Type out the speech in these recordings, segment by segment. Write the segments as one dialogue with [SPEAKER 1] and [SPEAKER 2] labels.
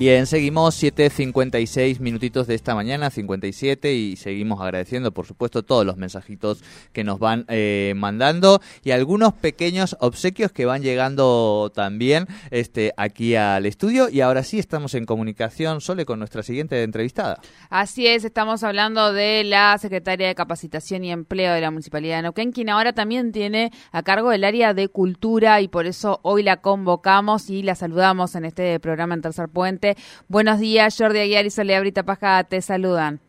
[SPEAKER 1] Bien, seguimos 7.56 minutitos de esta mañana, 57, y seguimos agradeciendo, por supuesto, todos los mensajitos que nos van eh, mandando y algunos pequeños obsequios que van llegando también este, aquí al estudio. Y ahora sí estamos en comunicación, Sole, con nuestra siguiente entrevistada.
[SPEAKER 2] Así es, estamos hablando de la secretaria de Capacitación y Empleo de la Municipalidad de Neuquén, quien ahora también tiene a cargo el área de cultura y por eso hoy la convocamos y la saludamos en este programa en Tercer Puente Buenos días, Jordi Aguiar y Soledad Brita Paja te saludan.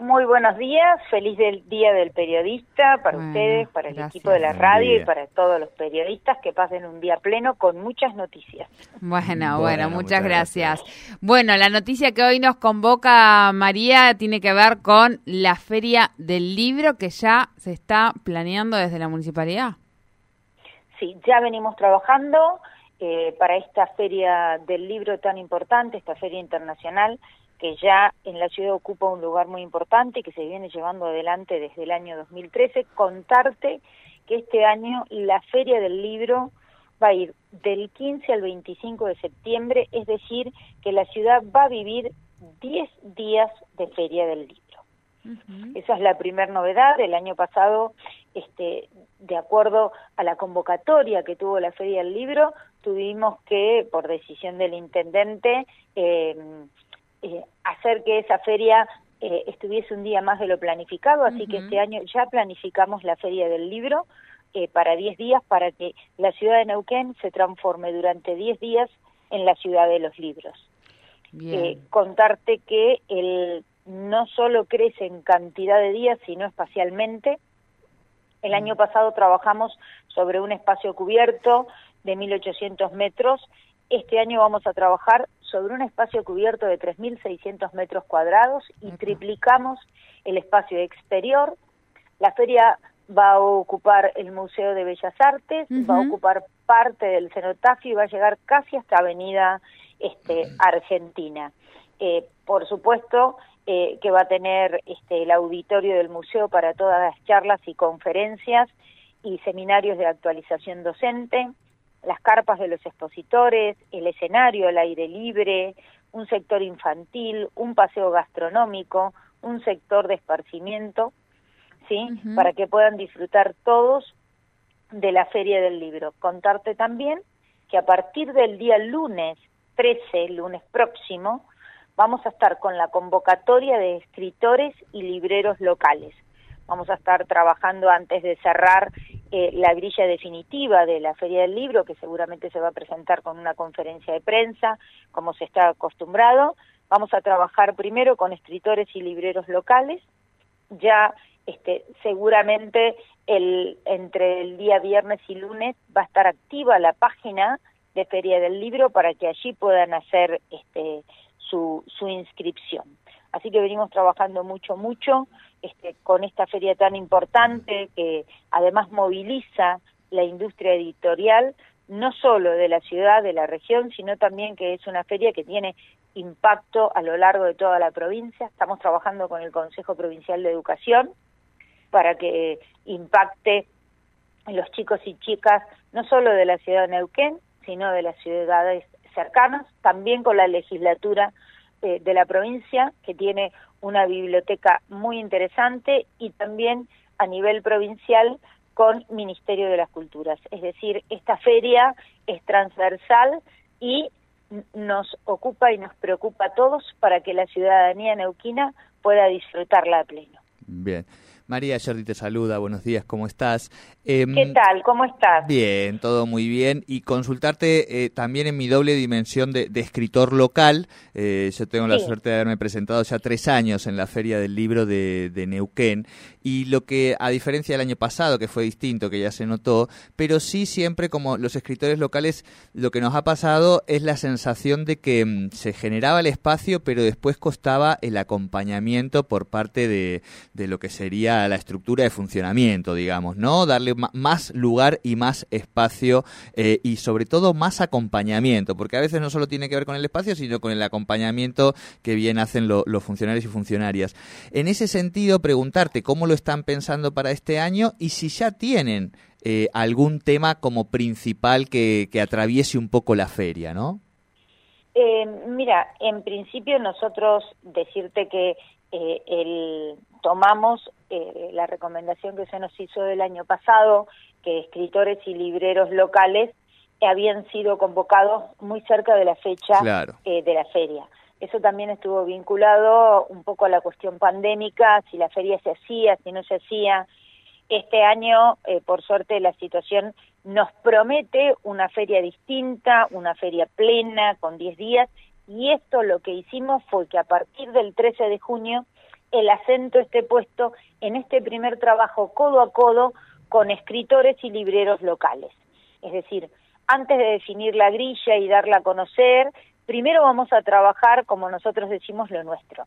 [SPEAKER 3] Muy buenos días, feliz del Día del Periodista para ustedes, para el equipo de la radio y para todos los periodistas que pasen un día pleno con muchas noticias.
[SPEAKER 2] Bueno, bueno, muchas, gracias. Bueno, la noticia que hoy nos convoca María tiene que ver con la Feria del Libro que ya se está planeando desde la municipalidad.
[SPEAKER 3] Sí, ya venimos trabajando eh, para esta feria del libro tan importante, esta feria internacional, que ya en la ciudad ocupa un lugar muy importante y que se viene llevando adelante desde el año 2013, contarte que este año la feria del libro va a ir del 15 al 25 de septiembre, es decir, que la ciudad va a vivir 10 días de feria del libro. Esa es la primera novedad. El año pasado, este, de acuerdo a la convocatoria que tuvo la Feria del Libro, tuvimos que, por decisión del intendente, eh, eh, hacer que esa feria eh, estuviese un día más de lo planificado, así que este año ya planificamos la Feria del Libro para 10 días para que la ciudad de Neuquén se transforme durante 10 días en la ciudad de los libros. contarte que el no solo crece en cantidad de días, sino espacialmente. El año pasado trabajamos sobre un espacio cubierto de 1.800 metros. Este año vamos a trabajar sobre un espacio cubierto de 3.600 metros cuadrados y triplicamos el espacio exterior. La feria va a ocupar el Museo de Bellas Artes, va a ocupar parte del cenotafio y va a llegar casi hasta Avenida este, Argentina. Eh, por supuesto, eh, que va a tener este, el auditorio del museo para todas las charlas y conferencias y seminarios de actualización docente, las carpas de los expositores, el escenario al aire libre, un sector infantil, un paseo gastronómico, un sector de esparcimiento, ¿sí? Para que puedan disfrutar todos de la Feria del Libro. Contarte también que a partir del día lunes 13, lunes próximo, vamos a estar con la convocatoria de escritores y libreros locales. Vamos a estar trabajando antes de cerrar eh, la grilla definitiva de la Feria del Libro, que seguramente se va a presentar con una conferencia de prensa, como se está acostumbrado. Vamos a trabajar primero con escritores y libreros locales. Ya este, seguramente el, entre el día viernes y lunes va a estar activa la página de Feria del Libro para que allí puedan hacer este, su, su inscripción. Así que venimos trabajando mucho, mucho este, con esta feria tan importante que además moviliza la industria editorial, no solo de la ciudad, de la región, sino también que es una feria que tiene impacto a lo largo de toda la provincia. Estamos trabajando con el Consejo Provincial de Educación para que impacte los chicos y chicas no solo de la ciudad de Neuquén, sino de las ciudades cercanas, también con la legislatura eh, de la provincia, que tiene una biblioteca muy interesante, y también a nivel provincial con Ministerio de las Culturas. Es decir, esta feria es transversal y nos ocupa y nos preocupa a todos para que la ciudadanía neuquina pueda disfrutarla a pleno.
[SPEAKER 1] Bien. María Jordi te saluda, buenos días, ¿cómo estás?
[SPEAKER 3] Em, ¿Qué tal? ¿Cómo estás?
[SPEAKER 1] Bien, todo muy bien. Y consultarte eh, también en mi doble dimensión de, escritor local. Eh, yo tengo la suerte de haberme presentado ya tres años en la Feria del Libro de, de, Neuquén. Y lo que, a diferencia del año pasado, que fue distinto, que ya se notó, pero sí siempre como los escritores locales, lo que nos ha pasado es la sensación de que mm, se generaba el espacio, pero después costaba el acompañamiento por parte de, de lo que sería la, estructura de funcionamiento, digamos, ¿no? Darle más lugar y más espacio eh, y sobre todo más acompañamiento, porque a veces no solo tiene que ver con el espacio, sino con el acompañamiento que bien hacen los funcionarios y funcionarias. En ese sentido, preguntarte cómo lo están pensando para este año y si ya tienen eh, algún tema como principal que, atraviese un poco la feria, ¿no?
[SPEAKER 3] Eh, mira, en principio nosotros decirte que el, tomamos eh, la recomendación que se nos hizo del año pasado, que escritores y libreros locales habían sido convocados muy cerca de la fecha eh, de la feria. Eso también estuvo vinculado un poco a la cuestión pandémica, si la feria se hacía, si no se hacía. Este año, eh, por suerte, la situación nos promete una feria distinta, una feria plena, con 10 días, y esto lo que hicimos fue que a partir del 13 de junio el acento esté puesto en este primer trabajo codo a codo con escritores y libreros locales. Es decir, antes de definir la grilla y darla a conocer, primero vamos a trabajar, como nosotros decimos, lo nuestro,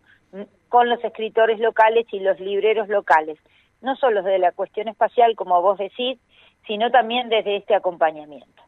[SPEAKER 3] con los escritores locales y los libreros locales, no solo desde la cuestión espacial, como vos decís, sino también desde este acompañamiento.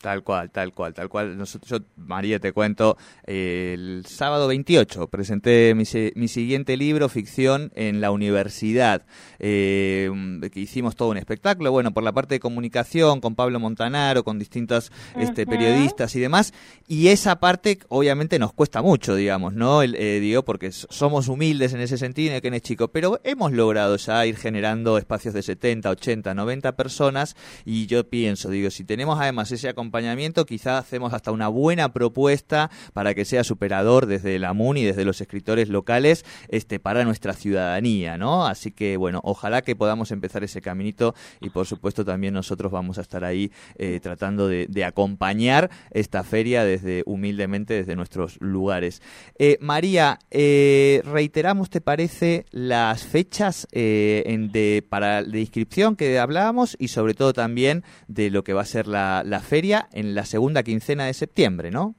[SPEAKER 1] Tal cual, tal cual, tal cual. Nosotros, yo, María, te cuento, el sábado 28 presenté mi, mi, siguiente libro, ficción, en la universidad, eh, que hicimos todo un espectáculo, bueno, por la parte de comunicación, con Pablo Montanaro, con distintos este, periodistas y demás, y esa parte obviamente nos cuesta mucho, digamos, ¿no? El, eh, digo, porque somos humildes en ese sentido, que es chico, pero hemos logrado ya ir generando espacios de 70, 80, 90 personas, y yo pienso, digo, si tenemos además ese acompañamiento, acompañamiento, quizás hacemos hasta una buena propuesta para que sea superador desde la MUN y desde los escritores locales este, para nuestra ciudadanía, ¿no? Así que, bueno, ojalá que podamos empezar ese caminito y, por supuesto, también nosotros vamos a estar ahí eh, tratando de, acompañar esta feria desde humildemente desde nuestros lugares. Eh, María, eh, reiteramos, ¿te parece las fechas en de, para la inscripción que hablábamos y sobre todo también de lo que va a ser la feria en la segunda quincena de septiembre, ¿no?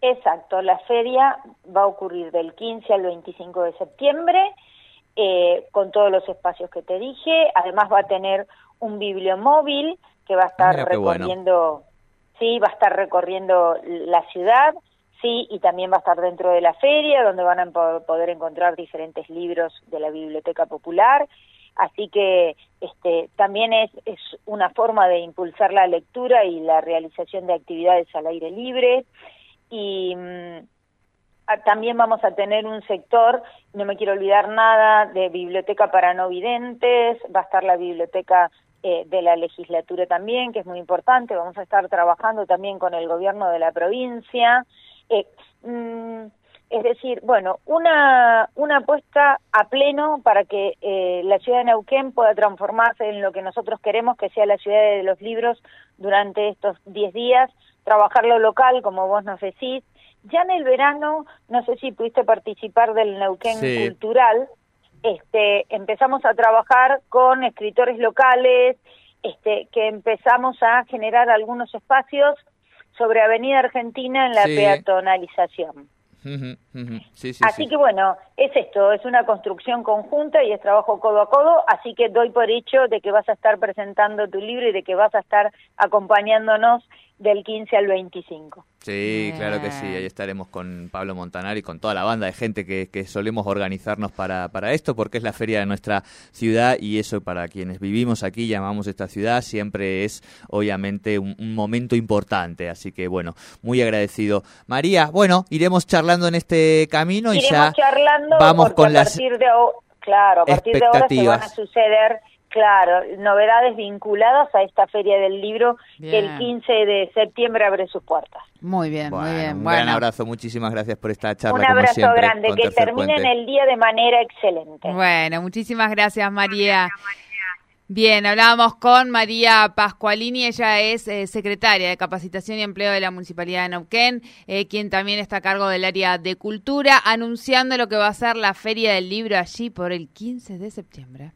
[SPEAKER 3] Exacto, la feria va a ocurrir del 15 al 25 de septiembre, eh, con todos los espacios que te dije. Además va a tener un bibliomóvil que va a estar recorriendo, sí, va a estar recorriendo la ciudad, sí, y también va a estar dentro de la feria, donde van a poder encontrar diferentes libros de la Biblioteca Popular Así que este, también es, es una forma de impulsar la lectura y la realización de actividades al aire libre. Y mm, también vamos a tener un sector, no me quiero olvidar nada, de biblioteca para no videntes, va a estar la biblioteca eh, de la legislatura también, que es muy importante, vamos a estar trabajando también con el gobierno de la provincia. Eh, mm, es decir, bueno, una, una apuesta a pleno para que eh, la ciudad de Neuquén pueda transformarse en lo que nosotros queremos que sea la ciudad de los libros durante estos 10 días, trabajar lo local, como vos nos decís. Ya en el verano, no sé si pudiste participar del Neuquén Cultural, este, empezamos a trabajar con escritores locales, este, que empezamos a generar algunos espacios sobre Avenida Argentina en la peatonalización. Así que bueno, es esto, es una construcción conjunta y es trabajo codo a codo, así que doy por hecho de que vas a estar presentando tu libro y de que vas a estar acompañándonos del 15 al 25.
[SPEAKER 1] Sí, claro que sí, ahí estaremos con Pablo Montanar y con toda la banda de gente que, solemos organizarnos para, para esto, porque es la feria de nuestra ciudad y eso para quienes vivimos aquí, llamamos esta ciudad, siempre es obviamente un, momento importante, así que bueno, muy agradecido. María, bueno, iremos charlando en este camino y ya vamos con las...
[SPEAKER 3] Partir de, claro, a partir de ahora se van a suceder Claro, novedades vinculadas a esta feria del libro que el 15 de septiembre abre sus puertas.
[SPEAKER 2] Muy bien, muy bien.
[SPEAKER 1] Un gran abrazo, muchísimas gracias por esta charla.
[SPEAKER 3] Un abrazo grande, que terminen el día de manera excelente.
[SPEAKER 2] Bueno, muchísimas gracias María. Bien, hablábamos con María Pascualini, ella es eh, secretaria de Capacitación y Empleo de la Municipalidad de Neuquén, eh, quien también está a cargo del área de cultura, anunciando lo que va a ser la Feria del Libro allí por el 15 de septiembre.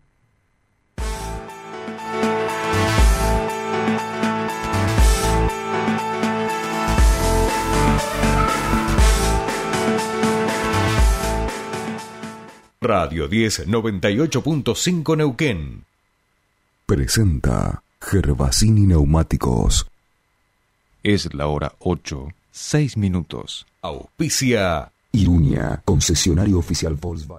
[SPEAKER 4] Radio 10 98.5 Neuquén.
[SPEAKER 5] Presenta Gervasini Neumáticos.
[SPEAKER 6] Es la hora 8, 6 minutos.
[SPEAKER 4] Auspicia
[SPEAKER 5] Iruña, concesionario oficial Volkswagen.